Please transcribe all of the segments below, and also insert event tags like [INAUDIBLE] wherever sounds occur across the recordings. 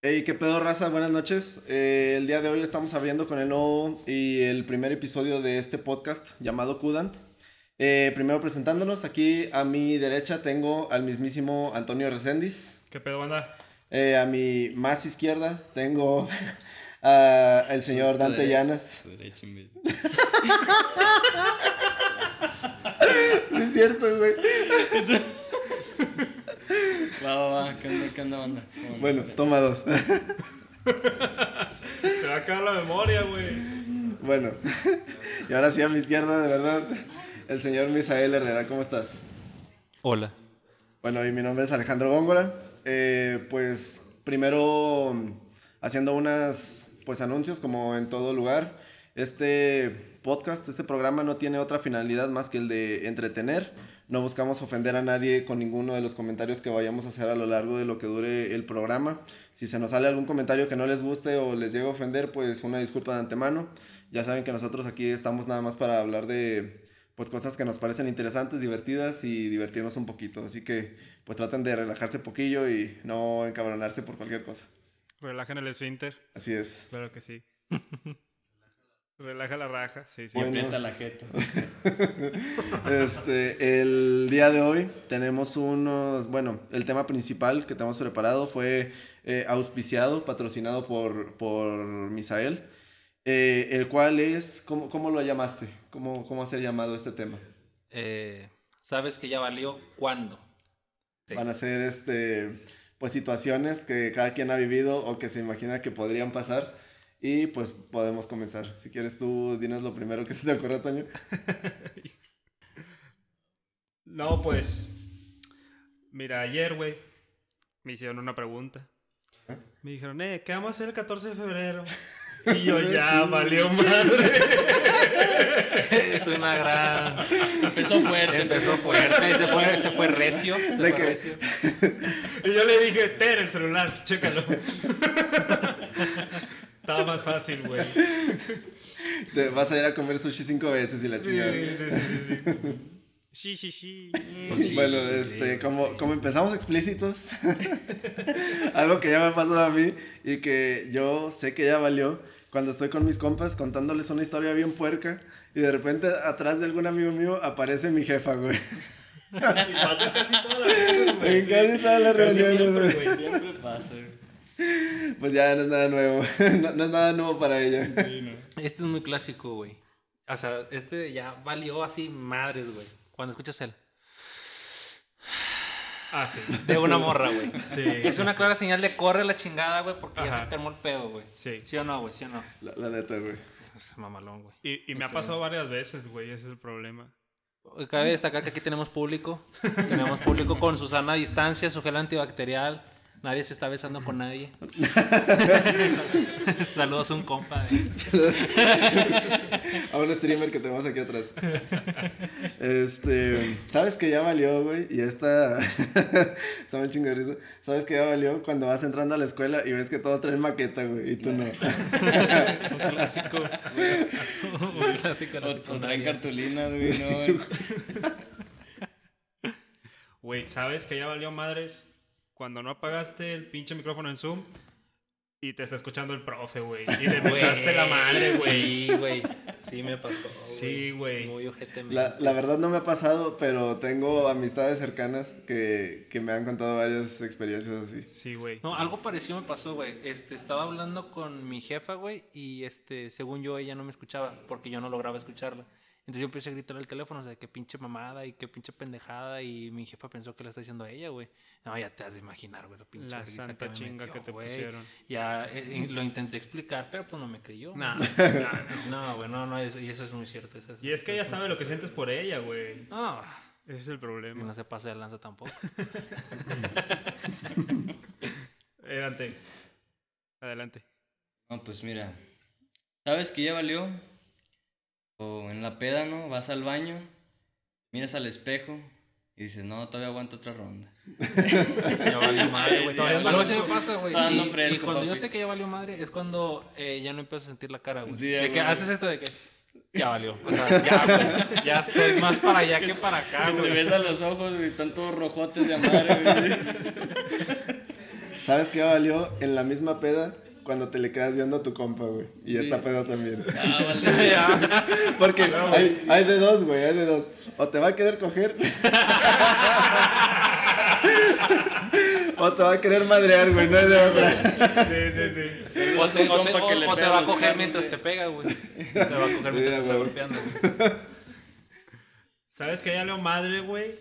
Hey, qué pedo, raza, buenas noches. Eh, el día de hoy estamos abriendo con el nuevo y el primer episodio de este podcast llamado Kudant. Eh, primero presentándonos, aquí a mi derecha tengo al mismísimo Antonio Reséndiz. ¿Qué pedo, banda? Eh, a mi más izquierda tengo [LAUGHS] al señor Dante Llanas. derecha, imbécil. [LAUGHS] Sí, es cierto, güey. [LAUGHS] Va, va, va. ¿Qué onda, qué onda. Bueno, toma dos. Se va a acabar la memoria, güey. Bueno, y ahora sí a mi izquierda, de verdad, el señor Misael Herrera, ¿cómo estás? Hola. Bueno, y mi nombre es Alejandro Góngora. Eh, pues primero haciendo unas pues anuncios como en todo lugar. Este podcast, este programa no tiene otra finalidad más que el de entretener. No buscamos ofender a nadie con ninguno de los comentarios que vayamos a hacer a lo largo de lo que dure el programa. Si se nos sale algún comentario que no les guste o les llegue a ofender, pues una disculpa de antemano. Ya saben que nosotros aquí estamos nada más para hablar de pues cosas que nos parecen interesantes, divertidas y divertirnos un poquito. Así que pues traten de relajarse poquillo y no encabronarse por cualquier cosa. Relajan el esfínter. Así es. Claro que sí. [LAUGHS] Relaja la raja. Sí, sí. Y Bueno. aprieta la jeta. [LAUGHS] Este, el día de hoy tenemos unos, bueno, el tema principal que tenemos preparado fue eh, auspiciado, patrocinado por, por Misael, eh, el cual es, ¿cómo, cómo lo llamaste? ¿Cómo, ¿Cómo hacer llamado este tema? Eh, ¿Sabes que ya valió cuándo? Sí. Van a ser, este, pues situaciones que cada quien ha vivido o que se imagina que podrían pasar y pues podemos comenzar. Si quieres tú, dinos lo primero que se te ocurra, Toño. [LAUGHS] No, pues. Mira, ayer, güey, me hicieron una pregunta. Me dijeron, eh, ¿qué vamos a hacer el 14 de febrero? [LAUGHS] Y yo, ya, valió madre. [LAUGHS] es una gran. Empezó fuerte. Empezó fuerte, se fue, se fue recio. Se ¿De fue qué? recio. Y yo le dije, ten el celular, chécalo. Estaba más fácil, güey. Te vas a ir a comer sushi cinco veces y la chingada. sí, sí, sí, sí. Sí, sí, sí. Sí, bueno, sí, este, sí, como, sí. como empezamos explícitos, [LAUGHS] algo que ya me ha pasado a mí y que yo sé que ya valió, cuando estoy con mis compas contándoles una historia bien puerca y de repente atrás de algún amigo mío aparece mi jefa, güey. [LAUGHS] Y pasa casi todas las veces, güey. En casi todas las reuniones, güey. Siempre pasa, güey. [LAUGHS] Pues ya no es nada nuevo, [LAUGHS] no, no es nada nuevo para ella. Sí, no. Este es muy clásico, güey. O sea, este ya valió así madres, güey. Cuando escuchas el Ah, sí. de una morra, güey. Sí. Es una clara señal de corre la chingada, güey, porque ya Ajá. se te armó el pedo, güey. Sí. ¿Sí o no, güey? ¿Sí o no? La, la neta, güey. Es mamalón, güey. Y, y me ha pasado varias veces, güey, ese es el problema. Cabe destacar que aquí tenemos público. [LAUGHS] Tenemos público con su sana distancia, su gel antibacterial. Nadie se está besando con nadie. [LAUGHS] Saludos a un compa. eh. A un streamer que tenemos aquí atrás. Este, ¿sabes que ya valió, güey? Y esta [LAUGHS] está muy chingo de risa. ¿Sabes que ya valió cuando vas entrando a la escuela y ves que todos traen maqueta, güey? Y tú no. [LAUGHS] Un clásico. Un clásico. O, o traen cartulinas, güey, no. güey. Güey, ¿sabes que ya valió madres cuando no apagaste el pinche micrófono en Zoom y te está escuchando el profe, güey? Y le [LAUGHS] metaste la madre, güey. Sí, güey. Sí me pasó. Sí, güey. Muy ojete. La, la verdad no me ha pasado, pero tengo amistades cercanas que, que me han contado varias experiencias así. Sí, güey. No, algo parecido me pasó, güey. Este, estaba hablando con mi jefa, güey, y este, según yo, ella no me escuchaba, porque yo no lograba escucharla. Entonces yo empecé a gritar al teléfono, o sea, qué pinche mamada y qué pinche pendejada, y mi jefa pensó que la está diciendo a ella, güey. No, ya te has de imaginar, güey, la pinche La risa santa me chinga metió, que te güey. pusieron. Ya eh, lo intenté explicar, pero pues no me creyó. Nah, nah, nah. No, güey, no, no, eso, y eso es muy cierto. eso es- Y es que ella sabe lo que sientes por ella, güey. No, Ese es el y problema. no se pase de lanza tampoco. [LAUGHS] Adelante. Adelante. No, pues mira. ¿Sabes que ya valió? O en la peda, ¿no? Vas al baño, miras al espejo y dices, no, todavía aguanto otra ronda. [LAUGHS] Ya valió madre, güey. Algo ando- así me pasa, güey. Y, fresco, y cuando yo sé que ya valió madre es cuando eh, ya no empiezo a sentir la cara, güey. Sí, de güey. que haces esto de que ya valió. O sea, ya, güey. Ya estoy más para allá que para acá, Te güey. ves a los ojos, güey, están todos rojotes de madre, güey. [LAUGHS] ¿Sabes qué valió en la misma peda? Cuando te le quedas viendo a tu compa, güey. Y esta peda también. Ah, vale. [LAUGHS] Ya. Porque hay, hay de dos, güey, hay de dos. O te va a querer coger. [LAUGHS] o te va a querer madrear, güey, no hay de otra. Sí, sí, sí. O te, un o te- o- le o te va a coger mientras te pega, güey. Te va a coger mientras te está golpeando, güey. ¿Sabes que ya leo madre, güey?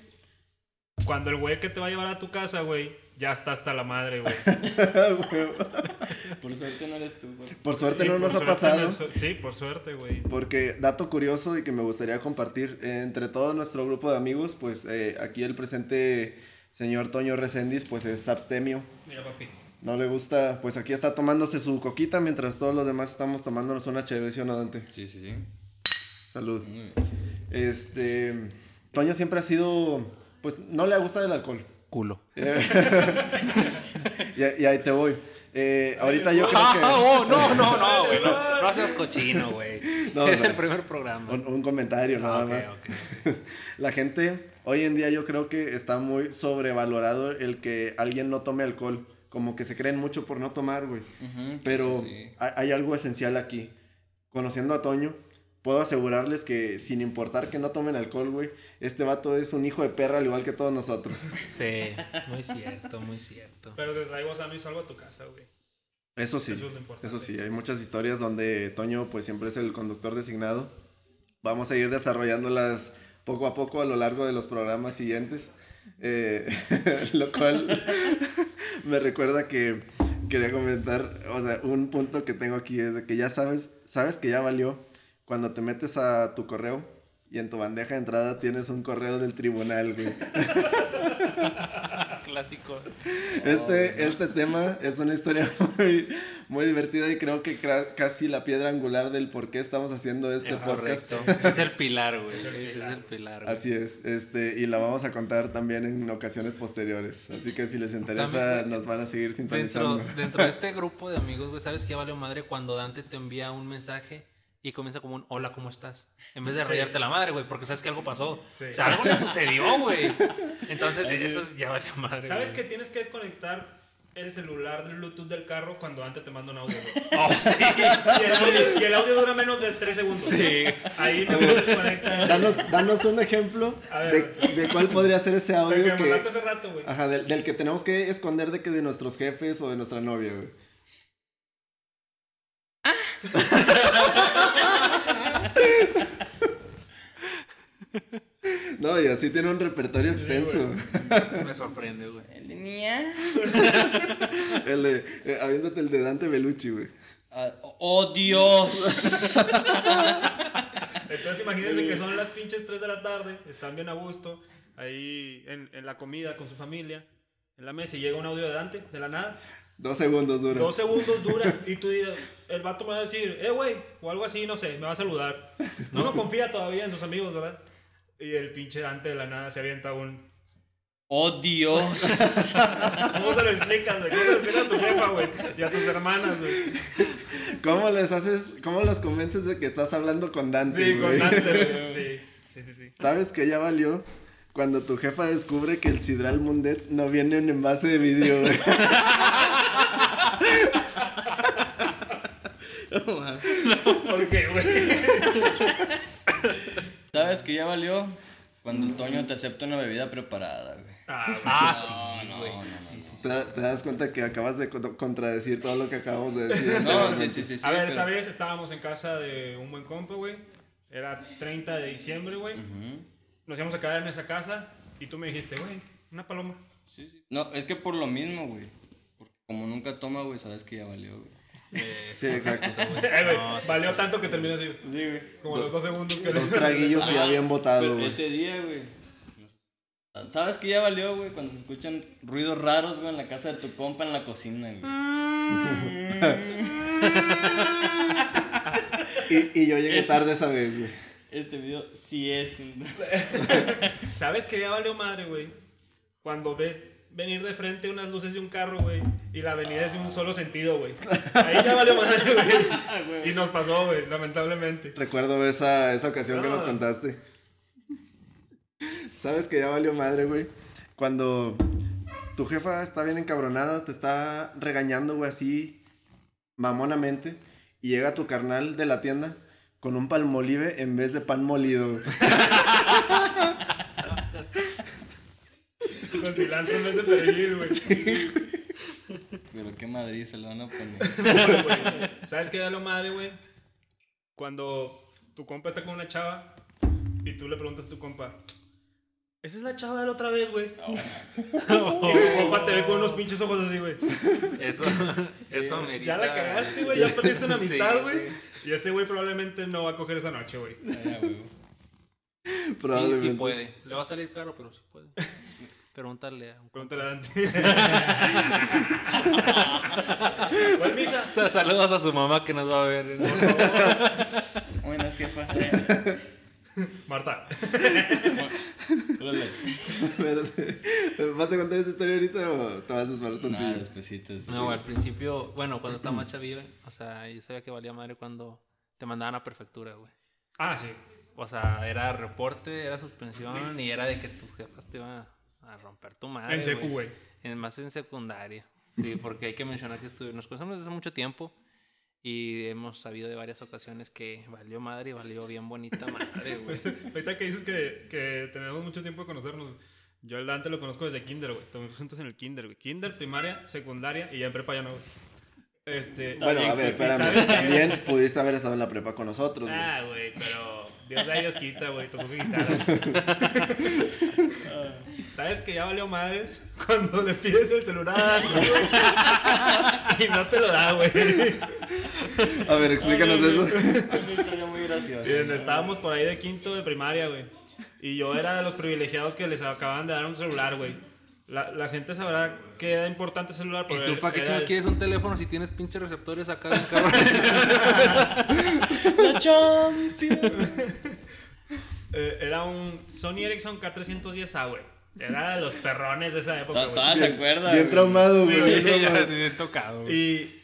Cuando el güey que te va a llevar a tu casa, güey, ya está hasta la madre, güey. [LAUGHS] Por suerte no eres tú, güey. Por suerte no por nos ha pasado. no Sí, por suerte, güey. Porque dato curioso y que me gustaría compartir eh, entre todo nuestro grupo de amigos, pues eh, aquí el presente señor Toño Recendis, pues es abstemio. Mira, papi. No le gusta, pues aquí está tomándose su coquita mientras todos los demás estamos tomándonos una chévere, ¿sí o no, Dante? Sí, sí, sí. Salud. Muy bien. Este, Toño siempre ha sido, pues no le gusta el alcohol. Culo. [LAUGHS] Y, y ahí te voy. Eh, ahorita yo creo que... [LAUGHS] Oh, no, no, no, [LAUGHS] güey. No, no seas cochino, güey. No, es no. el primer programa. Un, un comentario nada Ah, ok, más. ok. La gente, hoy en día yo creo que está muy sobrevalorado el que alguien no tome alcohol. Como que se creen mucho por no tomar, güey. Pero sí, sí. hay, hay algo esencial aquí. Conociendo a Toño, puedo asegurarles que sin importar que no tomen alcohol, güey, este vato es un hijo de perra al igual que todos nosotros. Sí, muy cierto, muy cierto. Pero te traigo sano y salgo a tu casa, güey. Eso sí, Eso es eso sí, hay muchas historias donde Toño pues siempre es el conductor designado. Vamos a ir desarrollándolas poco a poco a lo largo de los programas siguientes. Eh, [LAUGHS] lo cual [LAUGHS] me recuerda que quería comentar, o sea, un punto que tengo aquí es de que ya sabes, sabes que ya valió cuando te metes a tu correo y en tu bandeja de entrada tienes un correo del tribunal, güey. [LAUGHS] Clásico. Este, este tema es una historia [LAUGHS] muy, muy divertida y creo que casi la piedra angular del por qué estamos haciendo este Es podcast. correcto. [LAUGHS] Es el pilar, güey. Es el pilar, güey. Así es, este, y la vamos a contar también en ocasiones posteriores. Así que si les interesa, También, nos van a seguir Dentro, sintonizando. dentro de este grupo de amigos, güey, ¿sabes qué valió madre cuando Dante te envía un mensaje y comienza como un hola, ¿cómo estás? En vez de rayarte la madre, güey, porque sabes que algo pasó. Sí. O sea, algo le sucedió, güey. Entonces, eso es- ya valió madre. ¿Sabes que tienes que desconectar el celular del Bluetooth del carro cuando antes te manda un audio? güey? [LAUGHS] Oh, sí. Y el audio, y el audio dura menos de 3 segundos. Sí. Ahí me desconecta. Danos, danos un ejemplo de, cuál podría ser ese audio que me que, mandaste hace rato, güey. ajá, del, del que tenemos que esconder de que de nuestros jefes o de nuestra novia, güey. [LAUGHS] No, y así tiene un repertorio extenso. Me sorprende, güey. En línea. [LAUGHS] el de, eh, aviéntate el de Dante Belucci, güey. Ah, ¡Oh, Dios! [LAUGHS] Entonces imagínense que son las pinches 3 de la tarde, están bien a gusto, ahí en, en la comida con su familia, en la mesa y llega un audio de Dante, de la nada. Dos segundos dura. Dos segundos dura y tú dirás, el vato me va a decir, eh, güey, o algo así, no sé, me va a saludar. No, no confía todavía en sus amigos, ¿verdad? Y el pinche Dante de la nada se avienta un... ¡Oh, Dios! [LAUGHS] ¿Cómo se lo explicas, güey? ¿Cómo se lo explicas a tu jefa, güey? Y a tus hermanas, güey. ¿Cómo les haces, cómo los convences de que estás hablando con Dante, Sí, con? Dante, güey. [LAUGHS] Sí, sí, sí, sí. ¿Sabes que ya valió? Cuando tu jefa descubre que el Sidral Mundet no viene en envase de vidrio, güey. [LAUGHS] ¿Por qué, güey? ¿Sabes que ya valió? Cuando el Toño te acepta una bebida preparada, güey. Ah, güey. Ah, sí, sí, sí. ¿Te, da- te das cuenta que acabas de co- contradecir todo lo que acabamos de decir? No, sí, sí, sí. sí a ver, pero- esa vez estábamos en casa de un buen compa, güey. Era 30 de diciembre, güey. Nos íbamos a quedar en esa casa y tú me dijiste, güey, una paloma. Sí, sí. No, es que por lo mismo, güey. Como nunca toma, güey, sabes que ya valió, güey. Sí, exacto. [LAUGHS] Eh, güey, valió tanto que terminó así. Sí, güey. Como los dos segundos que Dos traguillos ya bien botado, güey. ese día, güey. ¿Sabes que ya valió, güey? Cuando se escuchan ruidos raros, güey, en la casa de tu compa en la cocina, güey. [LAUGHS] Y, y yo llegué tarde esa vez, güey. Este video sí es. un- [LAUGHS] ¿Sabes que ya valió madre, güey? Cuando ves venir de frente unas luces de un carro, güey, y la avenida es de un solo sentido, güey. [LAUGHS] Ahí ya valió madre, güey. Y nos pasó, güey, lamentablemente. Recuerdo esa, esa ocasión que No. nos contaste. ¿Sabes que ya valió madre, güey? Cuando tu jefa está bien encabronada, te está regañando, güey, así mamonamente. Y llega tu carnal de la tienda con un palmolive en vez de pan molido. [LAUGHS] güey. Con cilantro en vez de perejil, güey. Pero qué Madrid se lo van a poner. Güey, [LAUGHS] güey. ¿Sabes qué da lo madre, güey? Cuando tu compa está con una chava y tú le preguntas a tu compa, ¿esa es la chava de la otra vez, güey? [LAUGHS] Y tu compa te ve con unos pinches ojos así, güey. Eso, eso merita. Ya la cagaste, güey. Ya perdiste una Sí, amistad, güey. güey. y ese güey probablemente no va a coger esa noche, güey. Ah. Sí, Probablemente. sí puede. Le va a salir caro, pero sí puede. [LAUGHS] Pregúntale a un Pregúntale a Dante. ¿Cuál misa? O sea, saludos a su mamá que nos va a ver. Buenas, jefa. [LAUGHS] Marta. Espérate. ¿Vas a contar esa historia ahorita o te vas a esperar tantillo? Despacito, despacito. No, al principio, bueno, cuando estaba más chavillo, o sea, yo sabía que valía madre cuando te mandaban a prefectura, güey. Ah, sí. O sea, era reporte, era suspensión y era de que tus jefas te iban a, a romper tu madre. En secu, güey. En, más en secundaria. Sí, porque hay que mencionar que estuve- nos conocemos desde hace mucho tiempo y hemos sabido de varias ocasiones que valió madre y valió bien bonita [LAUGHS] madre, güey. Ahorita que dices que, que tenemos mucho tiempo de conocernos. Yo al Dante lo conozco desde kinder, güey. Estamos juntos en el kinder, güey. Kinder, primaria, secundaria y ya en prepa ya no, güey. Este... Bueno, a ver, ¿sabes espérame. También pudiste haber estado en la prepa con nosotros, güey. Ah, güey, pero Dios da y Dios quita, güey. Tocó guitarra. ¿Sabes que ya valió madre [LAUGHS] cuando le pides el celular [LAUGHS] y no te lo da, güey? A ver, explícanos eso. Una historia muy graciosa. Bien, Estábamos por ahí de quinto de primaria, güey. Y yo era de los privilegiados que les acababan de dar un celular, güey. La, la gente sabrá que era importante el celular. ¿Y tú para qué chingados quieres un teléfono si tienes pinches receptores acá bien cabrón? [LAUGHS] La Champions. [LAUGHS] eh, era un Sony Ericsson K310A, güey. Era de los perrones de esa época. Todas se acuerdan. Bien güey. traumado, güey. bien traumado. he tocado, güey. Y,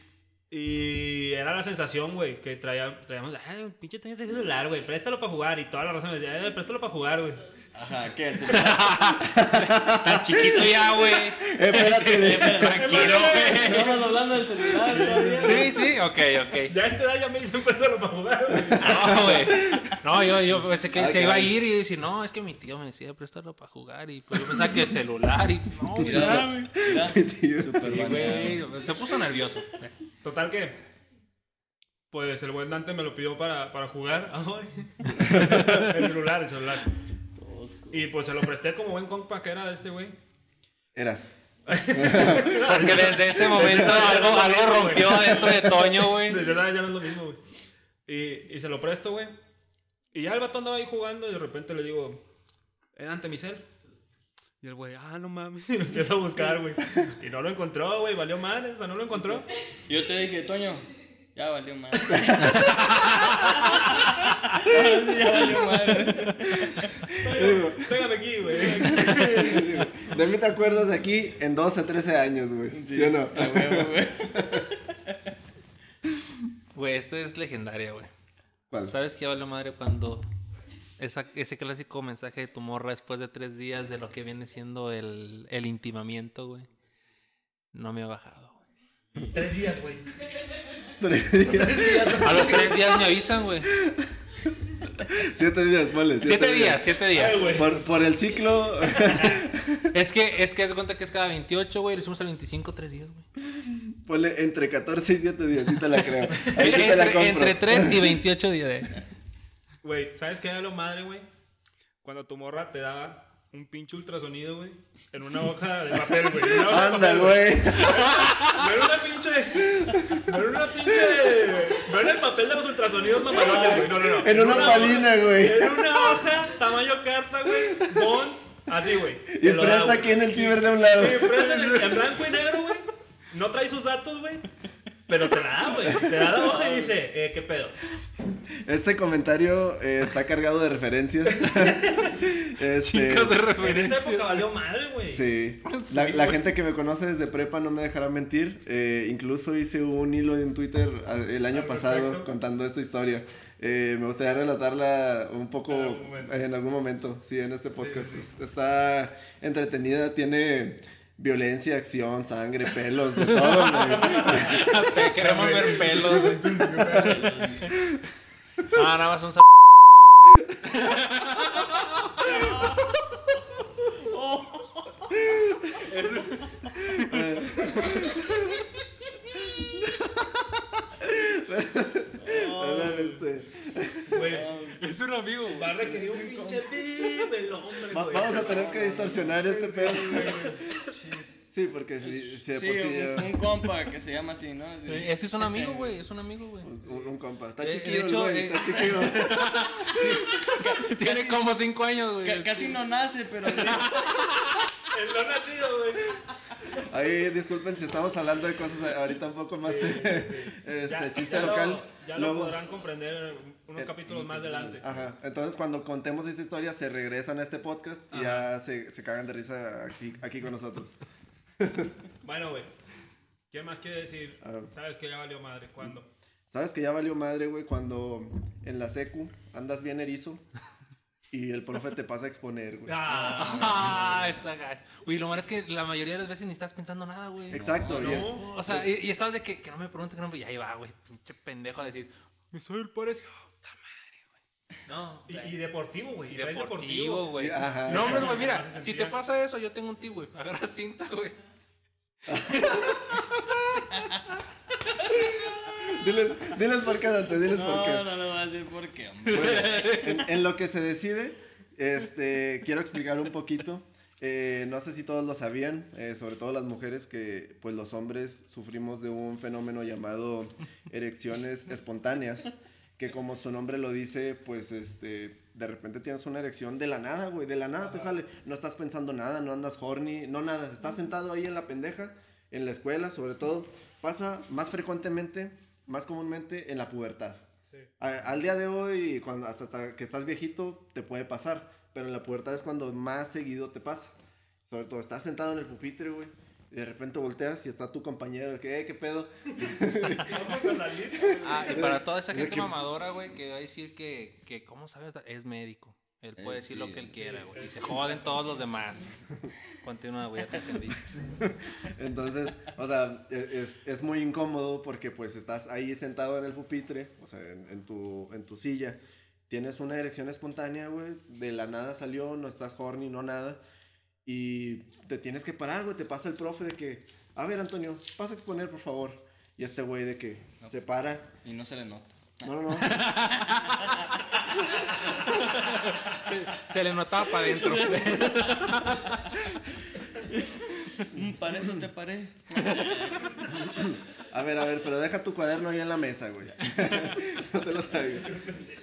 y era la sensación, güey, que traía, traíamos, ay, pinche tenés ese celular, güey, préstalo para jugar. Y toda la raza me decía, eh, préstalo para jugar, güey. Ajá, ¿qué? El celular. [LAUGHS] Tan chiquito ya, güey. Espérate. [LAUGHS] Tranquilo, güey. Estamos hablando del celular todavía. Sí, sí, ok, ok. Ya a esta edad ya me dicen préstalo para jugar, güey. No, güey. No, yo, yo pensé que Ah, se iba a ir y decir, no, es que mi tío me decía prestarlo para jugar. Y pues yo pensaba que el celular y. No, Mira, güey. Se puso nervioso. Total que, pues el buen Dante me lo pidió para, para jugar. [LAUGHS] El celular, el celular. Y pues se lo presté como buen compa que era de este güey. Eras. [LAUGHS] Porque desde ese momento algo, algo rompió dentro de Toño, [LAUGHS] güey. Desde edad ya no es lo mismo, güey. Y, y se lo presto, güey. Y ya el vato andaba ahí jugando y de repente le digo, ¿eh, Dante mi cel? Y el güey, ah, no mames, [LAUGHS] y lo empieza a buscar, güey. Y no lo encontró, güey, valió mal, o sea, no lo encontró. Yo te dije, Toño, ya valió mal. ya valió mal. Pégame aquí, güey. [LAUGHS] De mí te acuerdas de aquí en 12, 13 años, güey. ¿Sí, o no? A huevo, güey. [LAUGHS] Güey, esta es legendaria, güey. ¿Cuál? ¿Sabes qué vale madre cuando esa, ese clásico mensaje de tu morra después de tres días de lo que viene siendo el, el intimamiento, güey? No me ha bajado, güey. Tres días, güey. Tres días. A los tres días me avisan, güey. Siete días, vale. Siete días, siete días. Ay, güey. Por, por el ciclo. [LAUGHS] Es que, es que haz cuenta que es cada 28, güey. Le hicimos al 25, tres días, güey. Ponle entre 14 y 7 días, sí te la creo. [LAUGHS] Ahí sí te la compro. Entre, entre 3 y 28 [LAUGHS] días. eh. Güey, ¿sabes qué era lo madre, güey? Cuando tu morra te daba un pinche ultrasonido, güey, en una hoja de papel, güey. una Anda, güey. No era una pinche. No era una pinche. No era el papel de los ultrasonidos mamalones, güey. No, no, no. En una palina, güey. En una hoja, tamaño carta, güey. Bond, así, güey. Güey. aquí en el ciber de un lado. Sí, presta en, el- en blanco y negro, güey. No trae sus datos, güey. Pero te la da, güey. Te da la hoja y dice, eh, ¿qué pedo? Este comentario eh, está cargado de referencias. [LAUGHS] este, Chicos de En referencia. esa época valió madre, güey. Sí. Sí, La, la güey. gente que me conoce desde prepa no me dejará mentir. Eh, incluso hice un hilo en Twitter a- el año Al pasado respecto. contando esta historia. Eh, me gustaría relatarla un poco En algún momento. en algún momento, sí, en este podcast. Es- Está entretenida, tiene violencia, acción, sangre, pelos, de todo, güey. [LAUGHS] Queremos ver pelos, güey. [LAUGHS] Ah, nada más un sal... Este, Güey, Es un amigo, va a requerir un pinche el hombre, güey. vamos a tener que distorsionar este pedo. Sí, porque si, si de Sí, por sí un, ya- un compa que se llama así, ¿no? Así. Ese es un [LAUGHS] amigo, güey. Es un amigo, güey. un, un compa. Está Eh, chiquillo, el güey, eh, está chiquillo. [LAUGHS] Tiene como cinco años, güey. Ca- casi no nace, pero sí. [LAUGHS] Él no ha nacido, güey. Ahí, disculpen si estamos hablando de cosas ahorita un poco más este, Ya- chiste ya lo- local. ya lo podrán comprender unos capítulos más adelante. Ajá, entonces cuando contemos esta historia se regresan a este podcast y ya se, se cagan de risa aquí, aquí con nosotros. [LAUGHS] Bueno, güey. ¿Qué más quiere decir? Ah. Sabes que ya valió madre. ¿Cuándo? ¿Sabes que ya valió madre, güey, cuando en la secu andas bien erizo y el profe te pasa a exponer, güey? [LAUGHS] Ah, está gacho. Uy, lo malo es que la mayoría de las veces ni estás pensando nada, güey. Exacto, y es, O sea, y, y estás de que, que no me preguntes, que no me... Y ahí va, güey. Pinche pendejo a decir, me soy el parecido. Puta madre, güey. No. Y, y deportivo, güey. Y deportivo, güey. No, hombre, güey, mira, [LAUGHS] si te pasa eso, yo tengo un tío, güey. Agarra cinta, güey. [LAUGHS] diles, diles por qué, Dante, diles por qué. No, no lo voy a decir. Bueno, en, en lo que se decide, este, quiero explicar un poquito. Eh, no sé si todos lo sabían, eh, sobre todo las mujeres, que pues los hombres sufrimos de un fenómeno llamado erecciones espontáneas, que como su nombre lo dice, pues este, de repente tienes una erección de la nada, güey, de la nada te sale, no estás pensando nada, no andas horny, no nada, estás sentado ahí en la pendeja, en la escuela sobre todo, pasa más frecuentemente, más comúnmente en la pubertad. Sí. A- al día de hoy, cuando hasta, hasta que estás viejito, te puede pasar. Pero en la pubertad es cuando más seguido te pasa. Sobre todo, estás sentado en el pupitre, güey. Y de repente volteas y está tu compañero. Que, "Eh, ¿Qué pedo? Vamos a salir. Ah, y para toda esa gente que- mamadora, güey, que va a decir que, que ¿cómo sabes? Es médico. Él puede Eh, decir sí, lo que él sí, quiera, güey. Y se joden todos los demás. Continúa, güey, ya te entendí. [LAUGHS] Entonces, o sea, e- es, es muy incómodo porque pues estás ahí sentado en el pupitre, o sea, en, en tu, en tu silla. Tienes una erección espontánea, güey. De la nada salió, no estás horny, no nada. Y te tienes que parar, güey. Te pasa el profe de que, a ver, Antonio, pasa a exponer, por favor. Y este güey de que se para. Y no se le nota. No, no, no. [LAUGHS] Se le notaba para adentro. [LAUGHS] Para eso te paré. A ver, a ver, pero deja tu cuaderno ahí en la mesa, güey. [LAUGHS] no te lo traigo.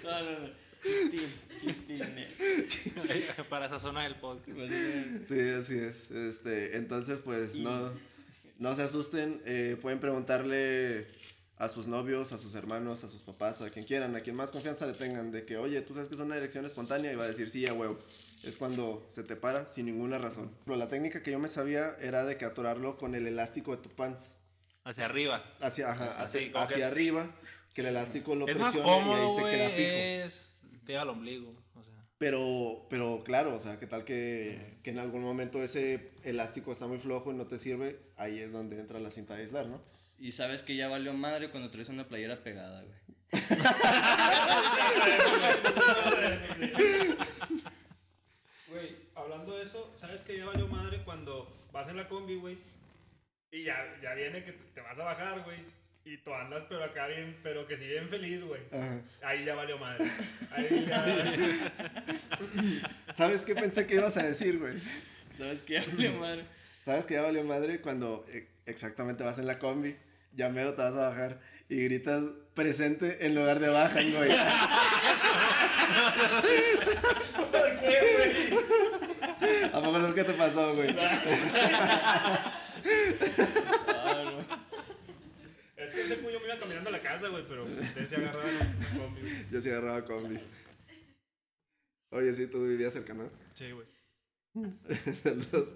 No, no, no. Chistín, chistín. eh. [LAUGHS] para sazonar el podcast. Sí, así es. Este, entonces, pues, no, no se asusten. eh, pueden preguntarle a sus novios, a sus hermanos, a sus papás, a quien quieran, a quien más confianza le tengan, de que, oye, tú sabes que es una erección espontánea y va a decir, sí, a huevo. Es cuando se te para sin ninguna razón. Pero la técnica que yo me sabía era de que atorarlo con el elástico de tu pants. Hacia arriba. Hacia, ajá, sea, hacia, sí, como hacia que- arriba, que el elástico lo Es más presione y ahí se queda fijo. Es. Te llega al ombligo. O sea. Pero, pero claro, o sea, ¿qué tal que, que en algún momento ese elástico está muy flojo y no te sirve? Ahí es donde entra la cinta de aislar, ¿no? Y sabes que ya valió madre cuando traes una playera pegada, güey. Güey, hablando de eso, ¿sabes que ya valió madre cuando vas en la combi, güey? Y ya, ya viene que te vas a bajar, güey. Y tú andas, pero acá bien, pero que si bien feliz, güey. Ahí ya valió madre. Ahí ya. [LAUGHS] ¿Sabes qué pensé que ibas a decir, güey? ¿Sabes que ya [LAUGHS] valió madre? ¿Sabes que ya valió madre cuando eh, exactamente vas en la combi, ya mero te vas a bajar y gritas presente en lugar de bajan, güey? [LAUGHS] ¿Por qué, güey? ¿A poco nunca te pasó, güey? Que ese puño me iba caminando a la casa, güey, pero ustedes se agarraban un combi. güey. Yo sí agarraba combi. Oye, sí, tú vivías cerca, ¿no? Sí, güey. [LAUGHS] saludos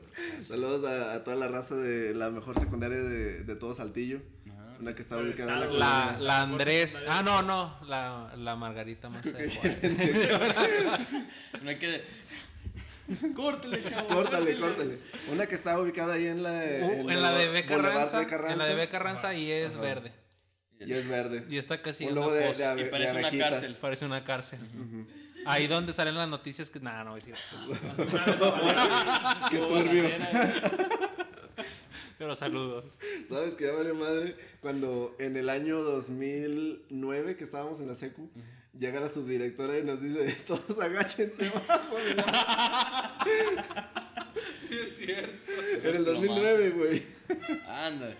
saludos a, a toda la raza de la mejor secundaria de, de todo Saltillo. Ajá, una que está ubicada en la La, la Andrés. Ah, no, no. La, la Margarita más [LAUGHS] hay que. Córtale, chavo. Córtale, córtale. Una que está ubicada ahí en la, Uh, en la de B Carranza, en la de B Carranza y es verde. Y es verde. Y está casi Un una de, pos. de, ave- Y parece de una cárcel. Parece una cárcel. Ahí donde salen las noticias que... Nah, no voy a decir eso. [LAUGHS] Qué turbio. [LAUGHS] Pero saludos. ¿Sabes qué vale madre? Cuando en el año 2009, que estábamos en la secu, llega la subdirectora y nos dice, [LAUGHS] todos agáchense la-". Sí, es cierto. En el 2009, güey. Anda,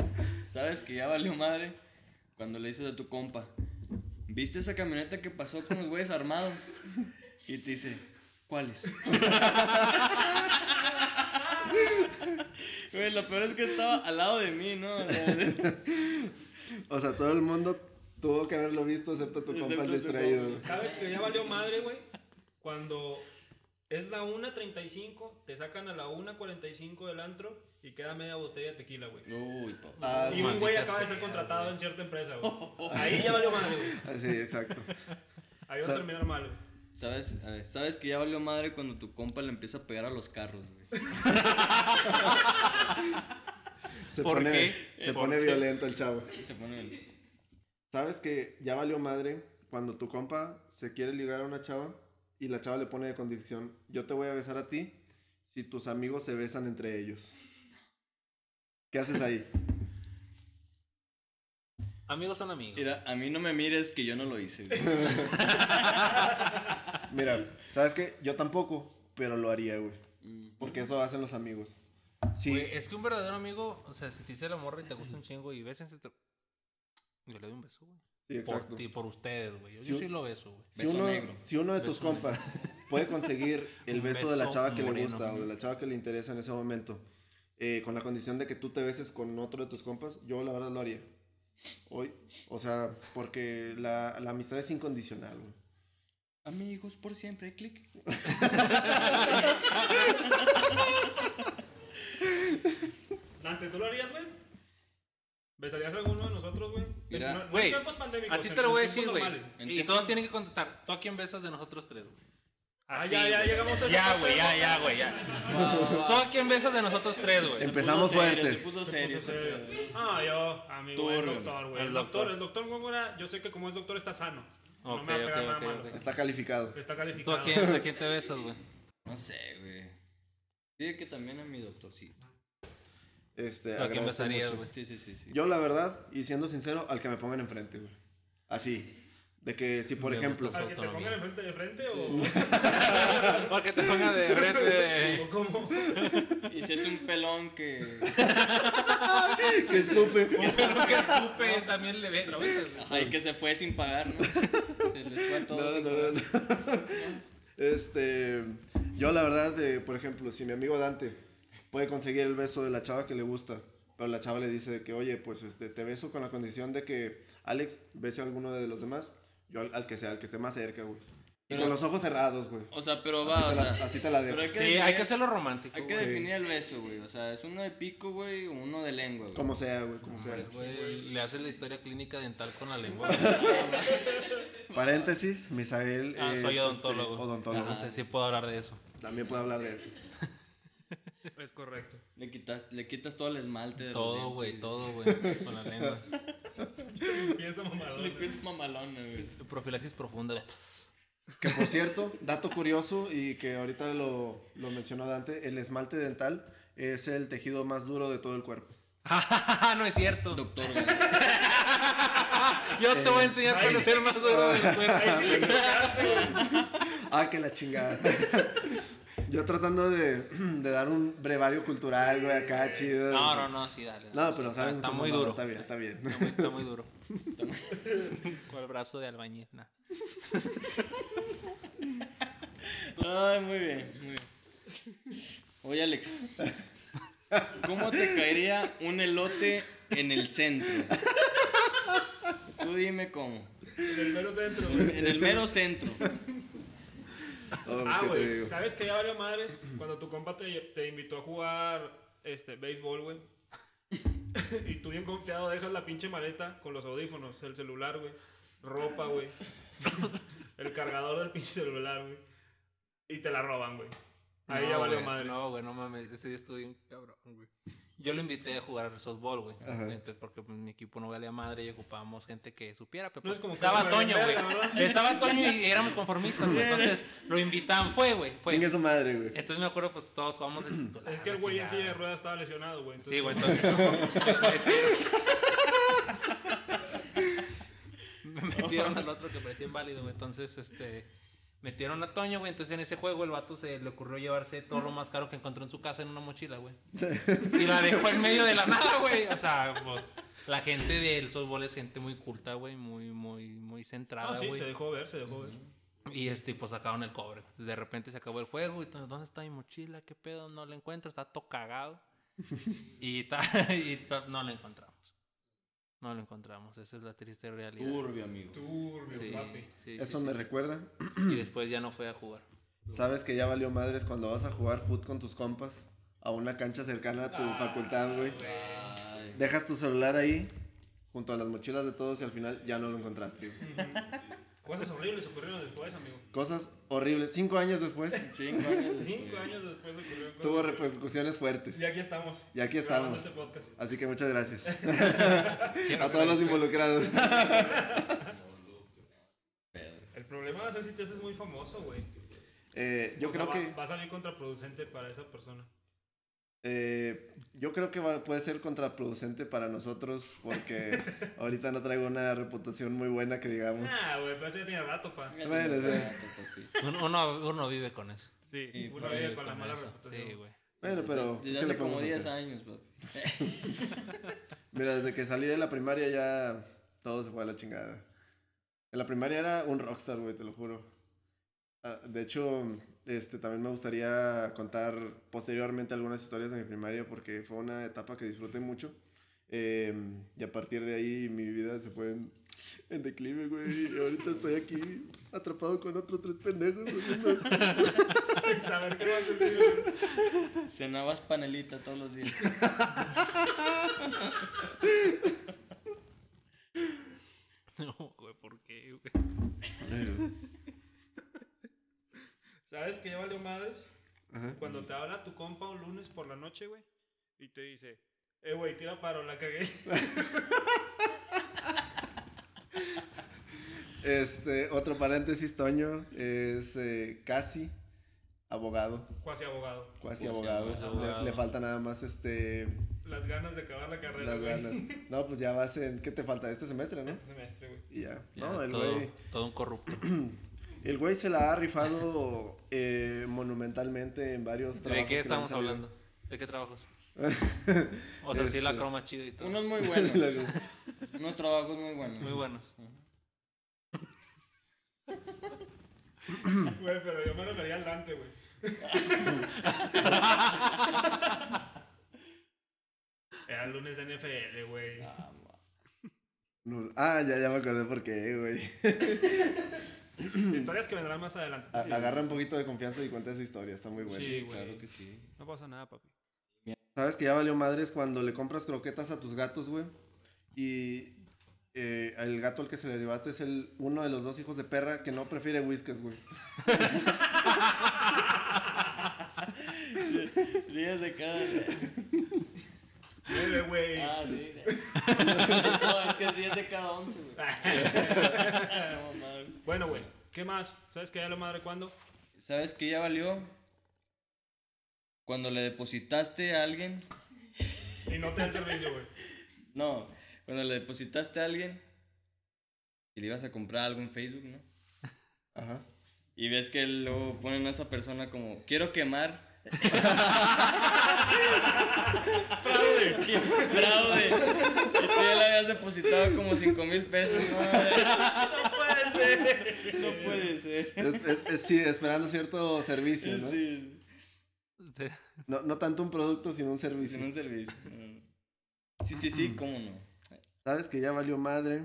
sabes que ya valió madre cuando le dices a tu compa, ¿viste esa camioneta que pasó con los güeyes armados? Y te dice, ¿cuáles? [LAUGHS] Güey, lo peor es que estaba al lado de mí, ¿no? O sea, O sea, todo el mundo tuvo que haberlo visto, excepto tu Excepto compa el distraído. ¿Sabes que ya valió madre, güey? Cuando es la 1.35, te sacan a la 1.45 del antro y queda media botella de tequila, güey. Uy, papá. Ah, Y un güey acaba de ser contratado en cierta empresa, güey. [LAUGHS] Ahí ya valió madre, güey. Ah, Sí, exacto. [LAUGHS] Ahí va a terminar mal, güey. ¿Sabes? Ver, ¿Sabes que ya valió madre cuando tu compa le empieza a pegar a los carros, güey? [LAUGHS] Se ¿Por pone, qué? Se ¿Por pone qué? violento el chavo. Se pone el- ¿Sabes que ya valió madre cuando tu compa se quiere ligar a una chava y la chava le pone de condición, yo te voy a besar a ti si tus amigos se besan entre ellos? ¿Qué haces ahí? [LAUGHS] Amigos son amigos. Mira, a mí no me mires que yo no lo hice, güey. [LAUGHS] Mira, ¿sabes qué? Yo tampoco, pero lo haría, güey. Porque eso hacen los amigos. Sí, Güey, es que un verdadero amigo, o sea, si te dice la morra y te gusta un chingo y bésense, te- yo le doy un beso, güey. Sí, exacto. Por ti, por ustedes, güey. Yo, Si yo un- sí lo beso, güey. Si Beso uno, negro. si uno de tus compas [LAUGHS] puede conseguir el beso de la chava que le gusta o de la chava que le interesa en ese momento, eh, con la condición de que tú te beses con otro de tus compas, yo la verdad lo haría. Hoy, o sea, porque la, la amistad es incondicional, güey. Amigos por siempre, clic. [LAUGHS] Dante, ¿tú lo harías, güey? ¿Besarías a alguno de nosotros, güey? Mira, No- no en Güey, tiempos pandémicos, así te lo voy a decir, güey. Y todos tienen que contestar. ¿Tú a quién besas de nosotros tres, güey? Ah, Así, ya, ya güey. llegamos a Ya, güey, ya, ya, güey, ya. ¿Tú a quién besas de nosotros tres, güey? Empezamos Se puso serio, fuertes. Se puso Se serio. puso serio. Ah, yo, amigo, Tú, el Rubén. doctor, güey. El El doctor, el doctor Góngora, yo sé que como es doctor está sano. no me va a pegar ok, nada ok, malo. ok. Está calificado. Está ¿Tú calificado. a quién, a quién te besas, güey? No sé, güey. Dile que también a mi doctorcito. Este, ¿Tú a quién besarías, güey? Sí, sí, sí, sí. Yo, la verdad, y siendo sincero, al que me pongan enfrente, güey. Así. De que si, por Me ejemplo, ¿Al que te pongan enfrente de frente o, Porque [LAUGHS] te ponga de frente de... o cómo? Y si es un pelón que. que escupe. [LAUGHS] que escupe también le ve. Ay, que se fue sin pagar, ¿no? Se les fue a todos. No, no, no. [LAUGHS] Este, yo la verdad, eh, por ejemplo, si mi amigo Dante puede conseguir el beso de la chava que le gusta, pero la chava le dice de que, oye, pues este, te beso con la condición de que Alex bese a alguno de los demás, yo al, al que sea, al que esté más cerca, güey. Y con los ojos cerrados, güey. O sea, pero Así va, te o la- sea. así te la dejo. pero Sí, definir- hay que hacerlo romántico, Hay que güey. definir el beso, güey. O sea, ¿es uno de pico, güey, o uno de lengua, güey? Como sea, güey, como sea. Güey, le haces la historia clínica dental con la lengua. [LAUGHS] Paréntesis, Misael Ah, es soy este, odontólogo. odontólogo. Entonces sí puedo hablar de eso. También puede hablar de eso. [LAUGHS] Es correcto. Le quitas, le quitas todo el esmalte de Todo, güey, todo, güey. Con la [LAUGHS] lengua. Piensa mamalón. Le pides mamalona, güey. Profilaxis profunda. Que por cierto, dato curioso y que ahorita lo, lo mencionó Dante, el esmalte dental es el tejido más duro de todo el cuerpo. [LAUGHS] no es cierto. Doctor, güey. Yo te voy a enseñar cuál es el más duro del cuerpo. Ahí sí le. Ah, que la chingada. Yo tratando de, [CLEARS THROAT] de dar un brevario cultural, güey, acá chido. No, no, no, sí, dale. No, pero saben está muy duro. Está bien, está bien. Está muy, está muy duro. [LAUGHS] Con el brazo de albañil. nah. Ay, muy bien, muy bien. Oye, Alex. ¿Cómo te caería un elote en el centro? Tú dime cómo. En el mero centro, güey. En el mero centro. [LAUGHS] Pues, Ah, ¿qué te güey? ¿sabes que ya valió madres? Cuando tu compa te, te invitó a jugar este, béisbol, güey. [LAUGHS] y tú bien confiado dejas la pinche maleta con los audífonos, el celular, güey. Ropa, güey. [LAUGHS] el cargador del pinche celular, güey. Y te la roban, güey. Ahí No, ya valió madre. No, güey, no mames. Ese día estuve bien cabrón, güey. Yo lo invité a jugar softball, güey. Entonces, porque pues, mi equipo no valía madre y ocupábamos gente que supiera. Pero No pues, es como estaba Toño, güey. Estaba Toño y éramos conformistas, güey. Entonces lo invitaban, fue, güey. Chingue su madre, güey. Entonces me acuerdo, pues todos jugamos el titular. Es que el güey en silla de ruedas estaba lesionado, güey. Sí, [LAUGHS] entonces- güey, entonces. [LAUGHS] me metieron al otro que parecía inválido, güey. Entonces, este. Metieron a Toño, güey. Entonces en ese juego el vato se le ocurrió llevarse todo lo más caro que encontró en su casa en una mochila, güey. Y la dejó en medio de la nada, [LAUGHS] güey. O sea, pues. La gente del softball es gente muy culta, güey. Muy, muy, muy centrada, Ah, sí, güey. se dejó ver, se dejó ver. Y este, pues sacaron el cobre. De repente se acabó el juego y todo, ¿dónde está mi mochila? ¿Qué pedo? No la encuentro, está todo cagado. [LAUGHS] y, ta- [LAUGHS] y ta- no la encontramos. No la encontramos, esa es la triste realidad. Turbio, amigo. Turbio, Sí, papi. sí, Eso sí, me sí, recuerda. Y después ya no fue a jugar. Sabes que ya valió madres cuando vas a jugar foot con tus compas a una cancha cercana a tu Ah, facultad, güey. Dejas tu celular ahí junto a las mochilas de todos y al final ya no lo encontraste. Cosas horribles ocurrieron después, amigo. Cosas horribles. Cinco años después cinco años. Cinco años después ocurrieron cosas. tuvo repercusiones fuertes. Y aquí estamos. Y aquí estamos. Este podcast. Así que muchas gracias [LAUGHS] [LAUGHS] a todos los involucrados. [LAUGHS] El problema va a ser si te haces muy famoso, güey. Eh, yo O sea, creo va- que Va a salir contraproducente para esa persona. Eh, yo creo que va- puede ser contraproducente para nosotros porque [LAUGHS] ahorita no traigo una reputación muy buena que digamos. Ah, güey, pero eso ya tiene rato, pa. Bueno, sí. Uno, uno, uno vive con eso. Sí, Sí, uno vive ahí con la Con mala eso. reputación. Sí, güey. Bueno, pero Desde ¿qué le hace como podemos 10 hacer? años, papi. [LAUGHS] Mira, desde que salí de la primaria ya todo se fue a la chingada. En la primaria era un rockstar, güey, te lo juro. Ah, de hecho, este, también me gustaría contar posteriormente algunas historias de mi primaria porque fue una etapa que disfruté mucho. Eh, y a partir de ahí mi vida se fue en, en declive, güey. Y ahorita estoy aquí atrapado con otros tres pendejos. [LAUGHS] Sin saber qué vas a decir. güey. Cenabas panelita todos los días. [LAUGHS] No, güey, ¿por qué, güey? ¿Sabes que ya valió madres? Cuando te habla tu compa un lunes por la noche, güey, y te dice, eh, güey, tira paro, la cagué. [LAUGHS] Este, otro paréntesis, Toño, es eh, casi abogado. Cuasi abogado. Cuasi abogado. Le, le falta nada más este Las ganas de acabar la carrera, las güey. ganas. No, pues ya vas en ¿qué te falta? Este semestre, ¿no? Este semestre, güey. Y ya. Ya, no, el todo, güey todo un corrupto. [CLEARS THROAT] el güey se la ha rifado eh, monumentalmente en varios trabajos. ¿De qué estamos hablando? ¿De qué trabajos? [LAUGHS] O sea, sí la Este. croma chido y todo. Unos muy buenos. [LAUGHS] Unos trabajos muy buenos. Muy buenos. [LAUGHS] Güey, pero yo me refería al Dante, güey. Era lunes de NFL, güey. No, ah, ya, ya me acordé por qué, güey. [CLEARS THROAT] Historias que vendrán más adelante. A- Sí, Agarra sí, un poquito de confianza y cuenta esa historia, está muy buena. Sí, güey. Claro que sí. No pasa nada, papi. ¿Sabes que ya valió madres cuando le compras croquetas a tus gatos, güey? Y eh, el gato al que se le llevaste es el uno de los dos hijos de perra que no prefiere whiskas, güey. [LAUGHS] Días de cada. Nueve, güey. Ah, sí. [LAUGHS] No, es que es 10 de cada 11, güey. [LAUGHS] No. Bueno, güey. ¿Qué más? ¿Sabes que ya lo madre cuándo? ¿Sabes qué ya valió? Cuando le depositaste a alguien. Y no te da el servicio, güey. No, cuando le depositaste a alguien y le ibas a comprar algo en Facebook, ¿no? [LAUGHS] Ajá. Y ves que luego ponen a esa persona como, quiero quemar. ¡Fraude! ¡Qué fraude! Y tú ya le habías depositado como 5 mil pesos. ¡No puede ser! No puede ser. Es- es- es- sí, esperando cierto servicio, ¿no? Sí. No, no tanto un producto, sino un servicio. sin un servicio. Sí, sí, sí, cómo no. ¿Sabes que ya valió madre?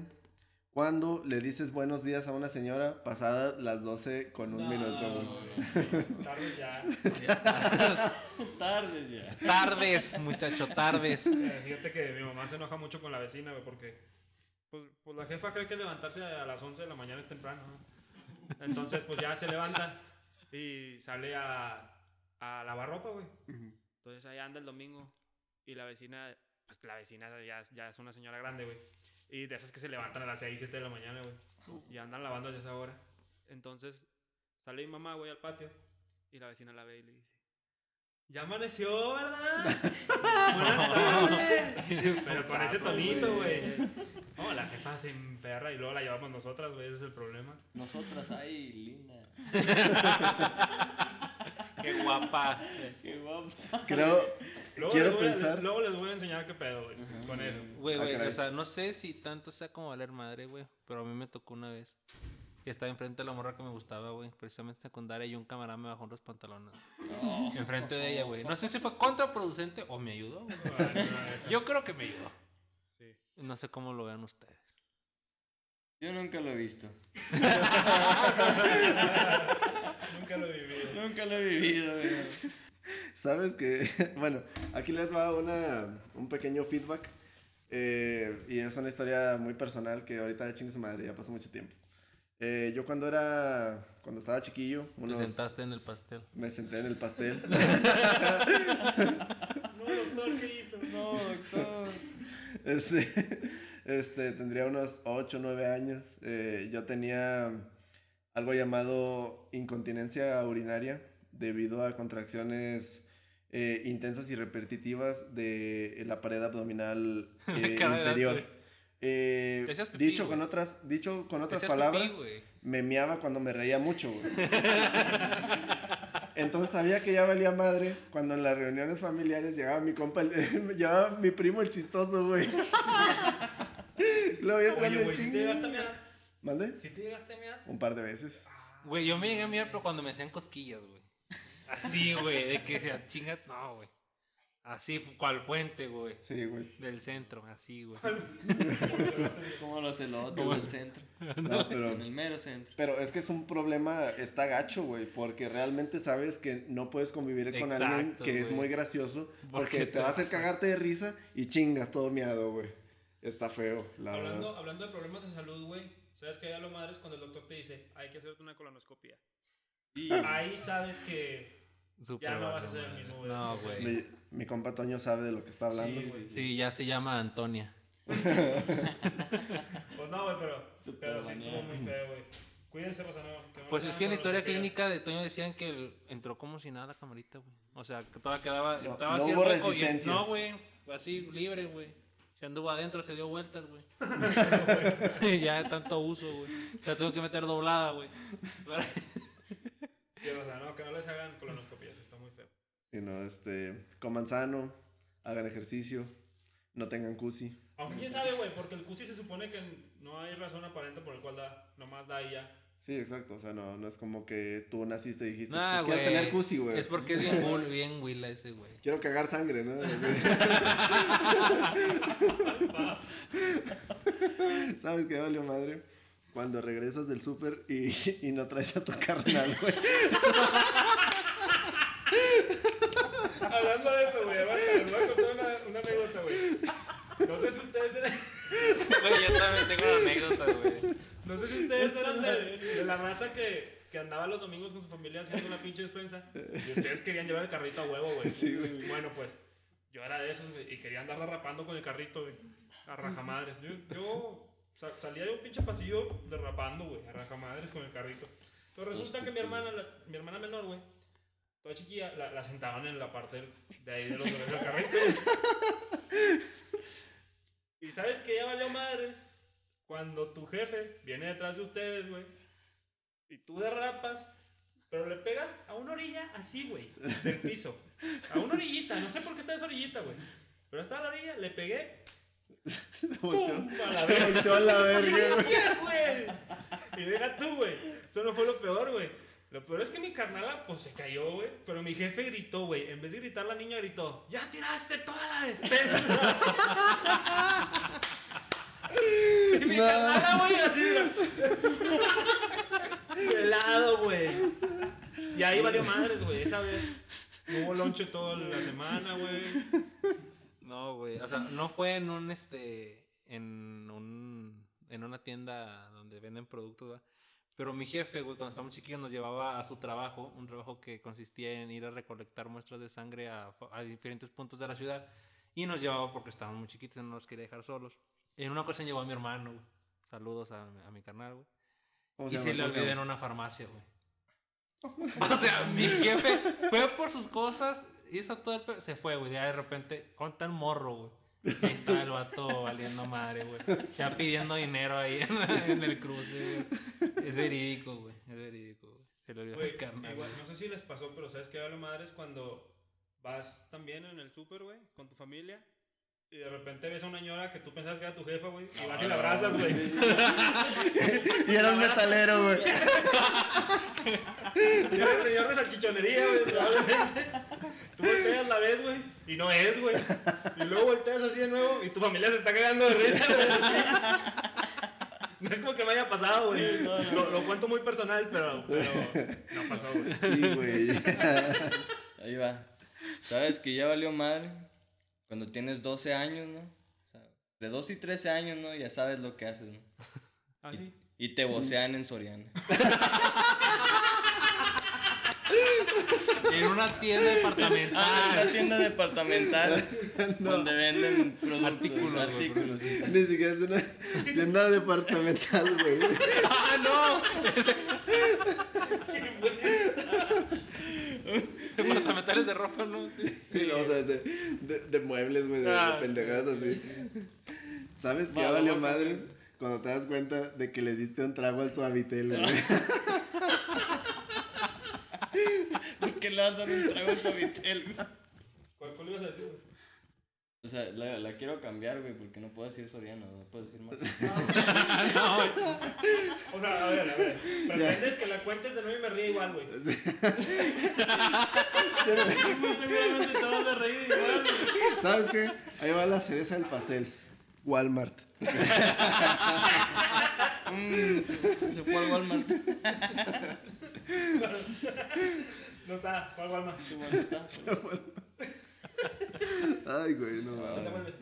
Cuando le dices buenos días a una señora pasada las 12 con un minuto, güey. Tarde ya. [LAUGHS] Tardes ya. Tardes, muchacho, tardes. Eh, Fíjate que mi mamá se enoja mucho con la vecina, güey, porque pues, pues la jefa cree que levantarse a las 11 de la mañana es temprano. ¿no? Entonces, pues ya se levanta y sale a a lavar ropa, güey. Entonces ahí anda el domingo y la vecina, pues la vecina ya, ya es una señora grande, güey. Y de esas que se levantan a las 6, 7 de la mañana, güey. Y andan lavando desde esa hora. Entonces sale mi mamá, güey, al patio y la vecina la ve y le dice, ya amaneció, ¿verdad? [LAUGHS] Buenas tardes. [LAUGHS] Pero con ese tonito, güey. No, la jefa se emperra y luego la llevamos nosotras, güey, ese es el problema. Nosotras, ay, linda. [LAUGHS] Qué guapa. Qué guapo. Creo, Luego quiero les voy a- pensar. luego les voy a enseñar qué pedo, güey, con eso. Güey, Ah, güey, caray. o sea, no sé si tanto sea como valer madre, güey. Pero a mí me tocó una vez. Que estaba enfrente de la morra que me gustaba, güey. Precisamente en secundaria y un camarada me bajó los pantalones. Enfrente de ella, güey. No sé si fue contraproducente o me ayudó, güey. No, Yo creo que me ayudó. sí. No sé cómo lo vean ustedes. Yo nunca lo he visto. [LAUGHS] Nunca lo he vivido. Nunca lo he vivido, güey. Sabes que, [LAUGHS] bueno, aquí les va una, un pequeño feedback. eh, y es una historia muy personal que ahorita de chingue su madre, ya pasó mucho tiempo. Eh, yo cuando era, cuando estaba chiquillo, Te unos, sentaste en el pastel. me senté en el pastel. [LAUGHS] No, doctor, ¿qué hizo? No, doctor. Este, este, tendría unos 8 o 9 años. Eh, yo tenía algo llamado incontinencia urinaria debido a contracciones eh, intensas y repetitivas de la pared abdominal [LAUGHS] eh, inferior. Eh, pipí, dicho, con otras, dicho con otras pipí, palabras, güey. me meaba cuando me reía mucho. güey. [LAUGHS] Entonces sabía que ya valía madre cuando en las reuniones familiares llegaba mi compa, el- [LAUGHS] llegaba mi primo el chistoso, güey. Lo vi atrás Oye, güey, ¿sí te llegaste a mirar? ¿Mande? ¿Sí te llegaste a mirar? Un par de veces. Güey, yo me llegué a mirar, pero cuando me hacían cosquillas, güey. Así, güey, de que sea chingas. No, güey. Así, cual fuente, güey. Sí, güey. Del centro, así, güey. Como los elotes del centro. [LAUGHS] No, pero, En el mero centro. pero es que es un problema, está gacho, güey, porque realmente sabes que no puedes convivir con alguien que es muy gracioso porque Porque te va a hacer cagarte de risa y chingas todo miado, güey. Está feo, la Hablando, verdad. hablando de problemas de salud, güey. ¿Sabes qué hay a lo madres cuando el doctor te dice, hay que hacerte una colonoscopia? Y Ahí sabes que Súper ya no vas a ser el mismo, güey. No, güey. Mi, mi compa Toño sabe de lo que está hablando. Sí, güey. Sí, ya se llama Antonia. [LAUGHS] Pues no, güey, pero, pero sí estuvo muy feo, güey. Cuídense, Rosa, no. que no Pues es que en la historia clínica de Toño decían que él entró como si nada a la camarita, güey. O sea, que todavía quedaba. No- estaba no hubo y- resistencia. no, güey. Así, libre, güey. Se anduvo adentro, se dio vueltas, güey. [LAUGHS] [LAUGHS] ya de tanto uso, güey. O sea, tuve que meter doblada, güey. No, que no les hagan muy Sí, no, este, coman sano, hagan ejercicio, no tengan cusi. Aunque quién sabe, güey, porque el CUSI se supone que no hay razón aparente por el cual da, nomás da y ya. Sí, exacto, o sea, no, no es como que tú naciste y dijiste, Nah, pues quiero tener cusi, güey. Es porque es bien, bull- bien huila ese, güey. Quiero cagar sangre, ¿no? [LAUGHS] ¿Sabes qué valió madre? Cuando regresas del súper y, y no traes a tu carnal, güey. [LAUGHS] Hablando de eso, güey, aguanta, les voy a contar una, una anécdota, güey. No sé si ustedes eran, [LAUGHS] Güey, yo también tengo una anécdota, güey. no sé si ustedes eran de, de la raza que, que andaba los domingos con su familia haciendo una pinche despensa. Y ustedes querían llevar el carrito a huevo, güey. Sí, güey. Bueno, pues yo era de esos, güey, y quería andar derrapando con el carrito, güey, a rajamadres. Yo, yo sa- salía de un pinche pasillo derrapando, güey, a rajamadres con el carrito. Pero resulta que mi hermana, la- mi hermana menor, güey, toda chiquilla, la, la sentaban en la parte de ahí de los del carrito. Y sabes que ya valió madres cuando tu jefe viene detrás de ustedes, güey, y tú derrapas, pero le pegas a una orilla así, güey, del piso. A una orillita, no sé por qué está esa orillita, güey. Pero está a la orilla, le pegué. [LAUGHS] Se. A la se verga. volteó a la verga, [LAUGHS] güey. ¡Ya, güey! Y deja tú, güey. Eso no fue lo peor, güey. Lo peor es que mi carnala, pues se cayó, güey. Pero mi jefe gritó, güey. En vez de gritar, la niña gritó: ¡Ya tiraste toda la despensa! [LAUGHS] carnala, güey, así, mira. De lado, güey. Y ahí valió madres, güey. Esa vez no hubo lonche toda la semana, güey. No, güey. O sea, no fue en un este. En un. En una tienda donde venden productos, ¿va? Pero mi jefe, güey, cuando estábamos chiquillos nos llevaba a su trabajo, un trabajo que consistía en ir a recolectar muestras de sangre a, a diferentes puntos de la ciudad. Y nos llevaba porque estábamos muy chiquitos y no nos quería dejar solos. En una ocasión llevó a mi hermano, güey. Saludos a, mi- a mi carnal, güey. ¿Cómo Y se le ¿Cómo se olvidó en una farmacia, güey. [LAUGHS] O sea, mi jefe fue por sus cosas, hizo todo el... pe- Se fue, güey. Ya de repente, con tan morro, güey. Ahí está el vato valiendo madre, güey. Ya pidiendo dinero ahí en, [LAUGHS] en el cruce, güey. Es verídico, güey. Es verídico, güey. Se le olvidó carnal, igual, no sé si les pasó, pero ¿sabes qué vale madres cuando vas también en el súper, güey, con tu familia? Y de repente ves a una ñora que tú pensabas que era tu jefa, güey, y vas y la abrazas, güey. [LAUGHS] Y era un metalero, güey. [LAUGHS] Y era el señor de salchichonería, güey, probablemente. Tú volteas, la ves, güey, y no es, güey. Y luego volteas así de nuevo y tu familia se está cagando de risa, güey. No es como que me haya pasado, güey. Lo, lo cuento muy personal, pero, pero no pasó, güey. Sí, güey. Ahí va. Sabes que ya valió madre cuando tienes 12 años, ¿no? O sea, de 12 y 13 años, ¿no? Ya sabes lo que haces, ¿no? [LAUGHS] ¿Ah, sí? Y te vocean en Soriana. [LAUGHS] En una tienda departamental. Ah, en una tienda departamental [LAUGHS] donde venden productos, Artículos. Ni siquiera es una tienda departamental, güey. ¡Ah, no! De ropa, ¿no? Sí. [LAUGHS] Sí, no, o sea, de, de, de muebles, güey, de, de Ah. pendejadas así. ¿Sabes qué Va, valió va, va. madres? Cuando te das cuenta de que le diste un trago al suavitel, güey. [LAUGHS] ¿Por qué le vas a dar un trago al Suavitel, güey? ¿Cuál, cuál ibas a decir, güey? O sea, la, la quiero cambiar, güey, porque no puedo decir Soriana, no puedo decir más. [LAUGHS] O sea, a ver, a ver. Pretendes que la cuentes de nuevo y me ríe igual, güey. [LAUGHS] Seguramente a reír igual, güey. ¿Sabes qué? Ahí va la cereza del pastel. Walmart. Se fue al Walmart. [LAUGHS] No está, ¿cuál Walmart? Sí, bueno, está. Ay, güey, no. ¿Dónde vuelve?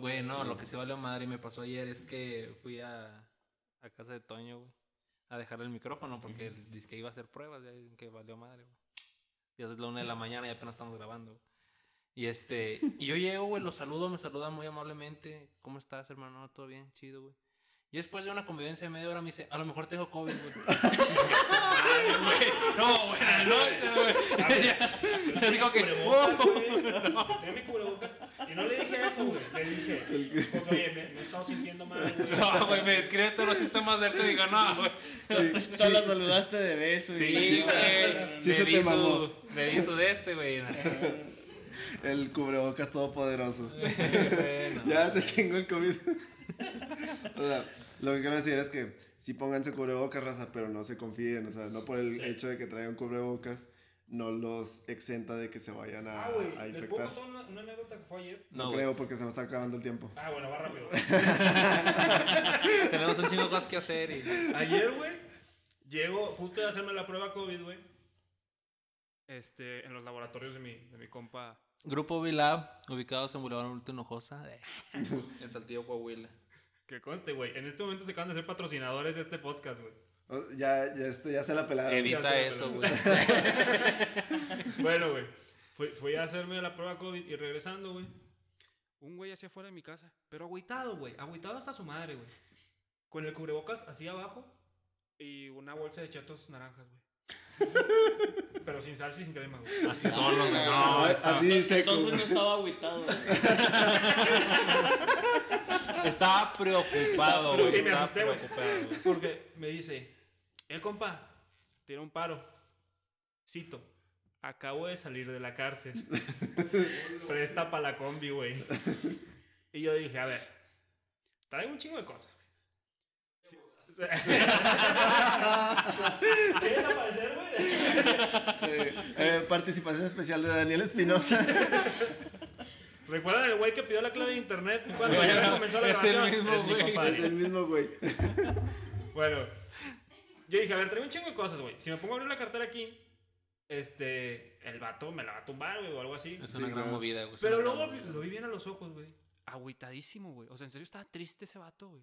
Güey, no, lo que sí valió madre y me pasó ayer es que fui a, a casa de Toño, güey, a dejarle el micrófono porque él dice que iba a hacer pruebas, ya dicen que valió madre, güey. Ya es la una de la mañana y apenas estamos grabando, güey. Y este, y yo llego, güey, lo saludo, me saluda muy amablemente. ¿Cómo estás, hermano? ¿Todo bien? Chido, güey. Y después de una convivencia de media hora me dice, a lo mejor tengo COVID, güey. [LAUGHS] no, noches, güey. Yo Digo que, oh. Tenía mi cubrebocas. Y no le dije eso, güey. Le dije, pues oye, me, me he estado sintiendo mal, güey. No, güey, me describe todos los síntomas de él y digo, no, güey. Sí, la saludaste de beso. Sí, güey. Sí me se te mamó. Me su de este, güey. El cubrebocas todopoderoso. Bueno. Ya se chingó el COVID. o sea, lo que quiero decir es que sí pónganse cubrebocas, raza, pero no se confíen. O sea, no por el hecho de que traigan cubrebocas, no los exenta de que se vayan a, Ah, güey, a ¿les puedo infectar. contar una, una anécdota que fue ayer? No, creo porque se nos está acabando el tiempo. Ah, bueno, va rápido. [LAUGHS] Tenemos un chingo cosas que hacer y. Ayer, güey, llego justo de hacerme la prueba COVID, güey. Este, en los laboratorios de mi, de mi compa. Grupo V-Lab, ubicados en Boulevard Adulto Hinojosa, eh, [LAUGHS] en Saltillo, Coahuila. Que conste, güey. En este momento se acaban de ser patrocinadores de este podcast, güey. O- Ya, ya, este, ya se la pelaron. Evita- eso, güey. [LAUGHS] Bueno, güey. Fui, fui a hacerme la prueba COVID y regresando, güey. Un güey hacia afuera de mi casa. Pero agüitado, güey. Agüitado hasta su madre, güey. Con el cubrebocas así abajo. Y una bolsa de chetos naranjas, güey. [LAUGHS] Pero sin salsa y sin crema, güey. Así solo, güey. No, No, así seco. Entonces no estaba agüitado. [LAUGHS] estaba preocupado, güey. Sí, me Estaba asusté, güey. preocupado, güey. Porque me dice, eh, compa, tiene un paro. Cito, acabo de salir de la cárcel. [LAUGHS] Presta para la combi, güey. Y yo dije, a ver, traigo un chingo de cosas. Sí. ¿Quieres aparecer, güey? Eh, eh, participación especial de Daniel Espinosa. [LAUGHS] ¿Recuerdan el güey que pidió la clave de internet cuando ya comenzó la Es el grabación? mismo Es güey. el mismo güey. Bueno, yo dije, a ver, traigo un chingo de cosas, güey. Si me pongo a abrir la cartera aquí, este, el vato me la va a tumbar, güey, o algo así. Es una Sí, gran claro. movida, güey. Pero luego lo vi bien a los ojos, güey. Agüitadísimo, güey. O sea, en serio estaba triste ese vato, güey.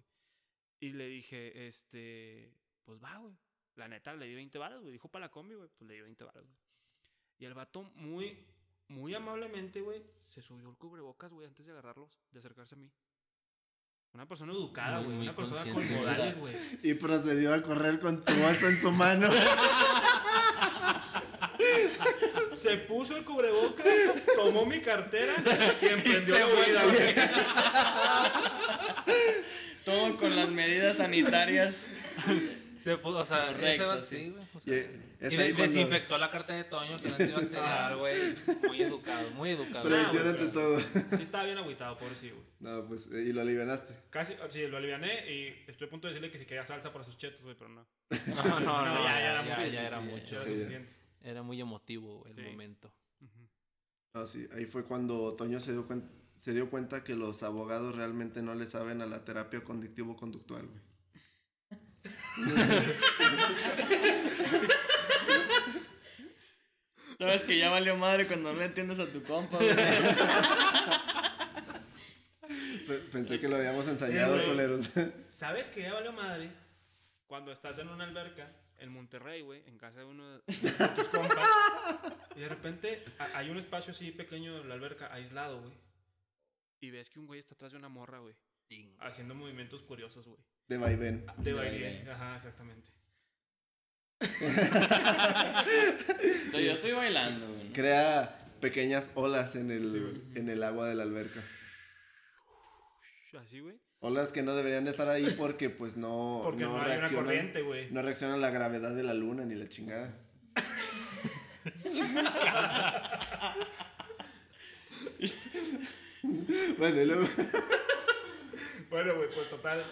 Y le dije, este, pues va, güey. La neta, le di 20 balas, güey. Dijo para la combi, güey. Pues le di 20 balas, güey. Y el vato muy, muy amablemente, güey, se subió el cubrebocas, güey, antes de agarrarlos, de acercarse a mí. Una persona educada, güey. Una persona con modales, güey. Y procedió a correr con tu bolsa en su mano. [LAUGHS] Se puso el cubrebocas, tomó mi cartera y [LAUGHS] emprendió la huida, güey. Todo con las medidas sanitarias. Se puso, o sea, Correcto, sí. sí, güey. o Y, sea, es y ahí de- cuando- desinfectó la carta de Toño, que no antibacterial, güey. Muy educado, muy educado. Prevención ante todo. Sí estaba bien agüitado, pobrecillo, güey. No, pues, eh, y lo alivianaste. Casi, sí, lo aliviané y estoy a punto de decirle que si quería salsa para sus chetos, güey, pero no. No, [LAUGHS] no, no, No, ya, ya, ya, ya, sí, ya sí, era sí, mucho. Era Sí, ya. suficiente. Era muy emotivo el Sí. momento. Ah, sí, ahí fue cuando Toño se dio, cuen- se dio cuenta que los abogados realmente no le saben a la terapia conductivo-conductual, güey. Sabes que ya valió madre cuando no le entiendes a tu compa, güey. Pe- Pensé que lo habíamos ensayado, güey. culeros. ¿Sabes que ya valió madre? Cuando estás en una alberca en Monterrey, güey, en casa de uno de tus compas, y de repente hay un espacio así pequeño en la alberca, aislado, güey. Y ves que un güey está atrás de una morra, güey, haciendo movimientos curiosos, güey. De vaivén. De baile. ajá, exactamente. Estoy- yo estoy bailando, güey. Crea pequeñas olas en el, en el agua de la alberca. Así, güey. Olas que no deberían de estar ahí porque pues no, Porque no hay una reaccionan- corriente, güey. No reacciona a la gravedad de la luna ni la chingada. [LAUGHS] bueno, y luego... Bueno, güey, pues total.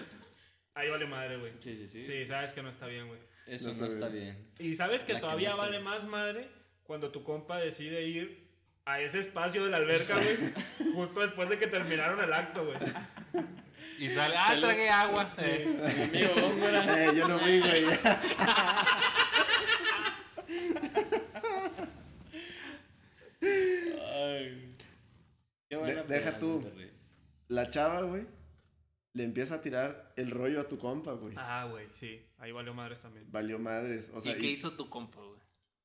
Ahí vale madre, güey. Sí, sí, sí. Sí, sabes que no está bien, güey. Eso No no, está está bien. bien. Y sabes que La que todavía no vale bien. más madre cuando tu compa decide ir a ese espacio de la alberca, güey, [LAUGHS] justo después de que terminaron el acto, güey. Y sale, ah, tragué agua. Eh, [LAUGHS] Mi amigo. Eh, yo no vi, güey. [LAUGHS] Qué deja tú. Monterrey. La chava, güey, le empieza a tirar el rollo a tu compa, güey. Ah, güey, sí. Ahí valió madres también. Valió madres. O sea, ¿Y qué y- hizo tu compa, güey?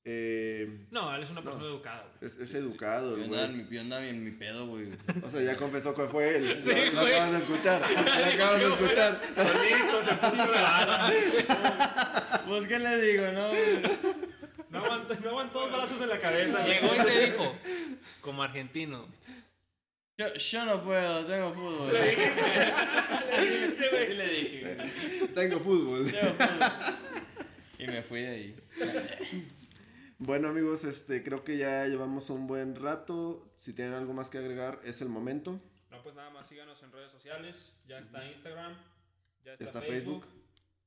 eh, No, él es una persona educada, güey. es, es educado, Yo andaba, güey. mi, yo andaba en mi pedo, güey. O sea, ya confesó que fue él. [LAUGHS] Sí, lo, lo acabas de escuchar. [LAUGHS] Lo acabas de escuchar. Solito se puso la bala. [LAUGHS] Pues, ¿qué le digo, no? güey? No aguantó, no aguantó dos balazos en la cabeza. güey. Llegó y te dijo, como argentino, Yo, yo no puedo, tengo fútbol. Le dijiste, güey. Sí le dije, güey. Tengo fútbol. Tengo fútbol. Y me fui de ahí. Bueno, amigos, este, creo que ya llevamos un buen rato. Si tienen algo más que agregar, es el momento. No, pues nada más síganos en redes sociales. Ya está Instagram, ya está, Está Facebook. Facebook.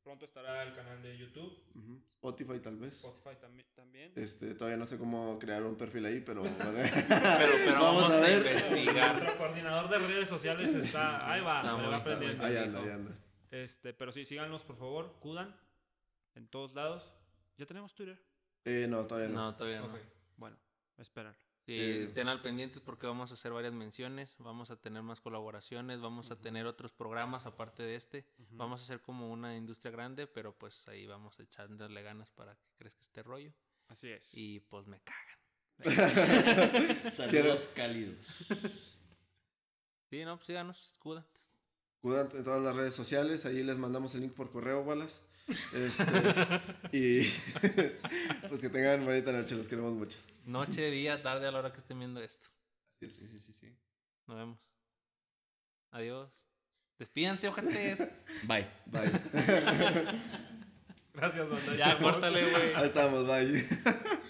Pronto estará el canal de YouTube. Ujú. Spotify, tal vez. Spotify también. también. Este, todavía no sé cómo crear un perfil ahí, pero. [LAUGHS] pero, pero vamos, a, ver. investigar. Nuestro coordinador de redes sociales está. Ahí va, Está me va aprendiendo. Ahí anda, ahí anda. Este, pero sí, síganos, por favor. Cudan. En todos lados. Ya tenemos Twitter. Eh, no, todavía no. No, todavía no. Ok, bueno, esperar. Eh, estén al pendientes porque vamos a hacer varias menciones, vamos a tener más colaboraciones, vamos a tener otros programas aparte de este. Vamos a hacer como una industria grande, pero pues ahí vamos a echarle ganas para que crezca este rollo. Así es. Y pues me cagan. [LAUGHS] Saludos cálidos. [LAUGHS] Sí, no, pues síganos, escudan. Cuidan en todas las redes sociales, ahí les mandamos el link por correo, Wallace. Este, y [LAUGHS] pues que tengan bonita noche, los queremos mucho. Noche, día, tarde a la hora que estén viendo esto. Así es. Sí, sí, sí, sí. Nos vemos. Adiós. Despídanse, ojetes. Bye. Bye. [LAUGHS] Gracias, banda. ya, córtale, güey. Ahí estamos, bye. [LAUGHS]